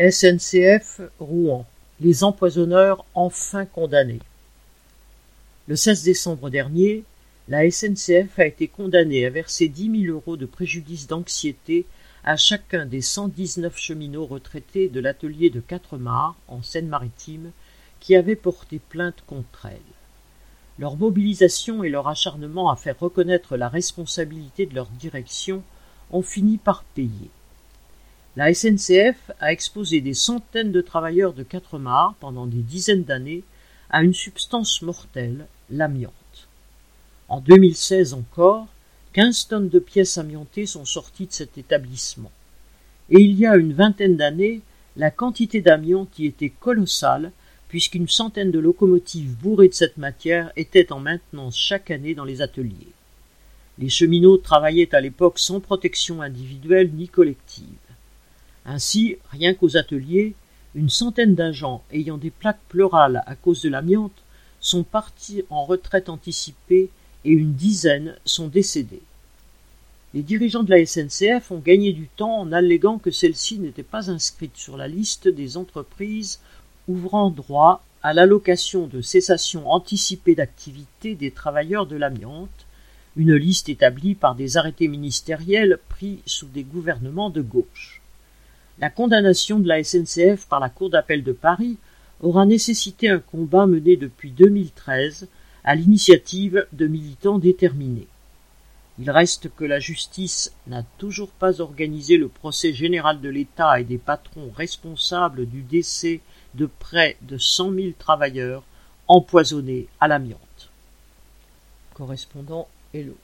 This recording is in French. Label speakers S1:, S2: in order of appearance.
S1: SNCF Rouen. Les empoisonneurs enfin condamnés. Le 16 décembre dernier, la SNCF a été condamnée à verser 10 000 euros de préjudice d'anxiété à chacun des 119 cheminots retraités de l'atelier de Quatre-Mars, en Seine-Maritime, qui avaient porté plainte contre elle. Leur mobilisation et leur acharnement à faire reconnaître la responsabilité de leur direction ont fini par payer. La SNCF a exposé des centaines de travailleurs de Quatre-Mars pendant des dizaines d'années à une substance mortelle, l'amiante. En 2016 encore, 15 tonnes de pièces amiantées sont sorties de cet établissement. Et il y a une vingtaine d'années, la quantité d'amiante y était colossale, puisqu'une centaine de locomotives bourrées de cette matière étaient en maintenance chaque année dans les ateliers. Les cheminots travaillaient à l'époque sans protection individuelle ni collective. Ainsi, rien qu'aux ateliers, une centaine d'agents ayant des plaques pleurales à cause de l'amiante sont partis en retraite anticipée et une dizaine sont décédés. Les dirigeants de la SNCF ont gagné du temps en alléguant que celle-ci n'était pas inscrite sur la liste des entreprises ouvrant droit à l'allocation de cessation anticipée d'activité des travailleurs de l'amiante, une liste établie par des arrêtés ministériels pris sous des gouvernements de gauche. La condamnation de la SNCF par la Cour d'appel de Paris aura nécessité un combat mené depuis 2013 à l'initiative de militants déterminés. Il reste que la justice n'a toujours pas organisé le procès général de l'État et des patrons responsables du décès de près de cent mille travailleurs empoisonnés à l'amiante. Correspondant Hello.